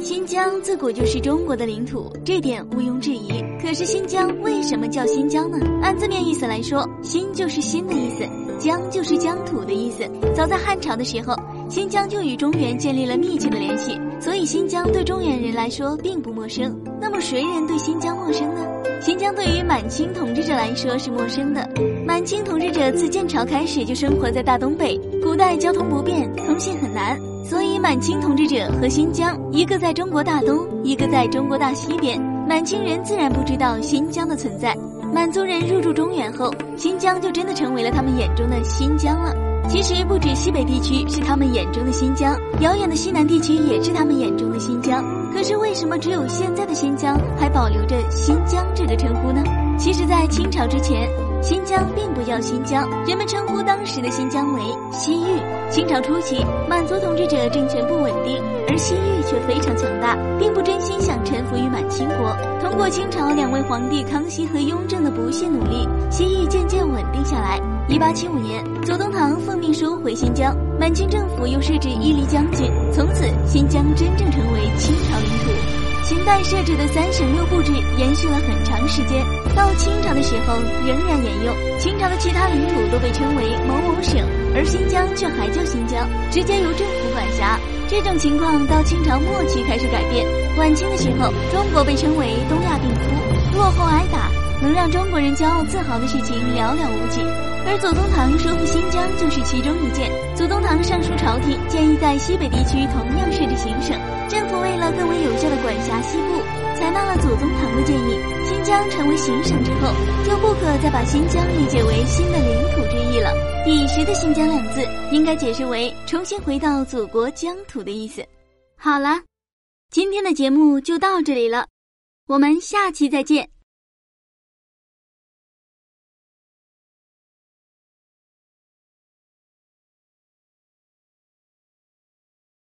新疆自古就是中国的领土，这点毋庸置疑。可是新疆为什么叫新疆呢？按字面意思来说，新就是新的意思，疆就是疆土的意思。早在汉朝的时候，新疆就与中原建立了密切的联系，所以新疆对中原人来说并不陌生。那么谁人对新疆陌生呢？新疆对于满清统治者来说是陌生的。满清统治者自建朝开始就生活在大东北，古代交通不便，通信很难。所以，满清统治者和新疆，一个在中国大东，一个在中国大西边。满清人自然不知道新疆的存在。满族人入住中原后，新疆就真的成为了他们眼中的新疆了。其实，不止西北地区是他们眼中的新疆，遥远的西南地区也是他们眼中的新疆。可是，为什么只有现在的新疆还保留着新疆这个称呼呢？其实，在清朝之前。新疆并不叫新疆，人们称呼当时的新疆为西域。清朝初期，满族统治者政权不稳定，而西域却非常强大，并不真心想臣服于满清国。通过清朝两位皇帝康熙和雍正的不懈努力，西域渐渐稳定下来。一八七五年，左宗棠奉命收回新疆，满清政府又设置伊犁将军，从此新疆真正成为。代设置的三省六部制延续了很长时间，到清朝的时候仍然沿用。清朝的其他领土都被称为某某省，而新疆却还叫新疆，直接由政府管辖。这种情况到清朝末期开始改变。晚清的时候，中国被称为东亚病夫，落后挨打，能让中国人骄傲自豪的事情寥寥无几。而左宗棠收复新疆就是其中一件。左宗棠上书朝廷，建议在西北地区同样设置行省。到了左宗棠的建议。新疆成为行省之后，就不可再把新疆理解为新的领土之意了。彼时的新疆两字，应该解释为重新回到祖国疆土的意思。好了，今天的节目就到这里了，我们下期再见。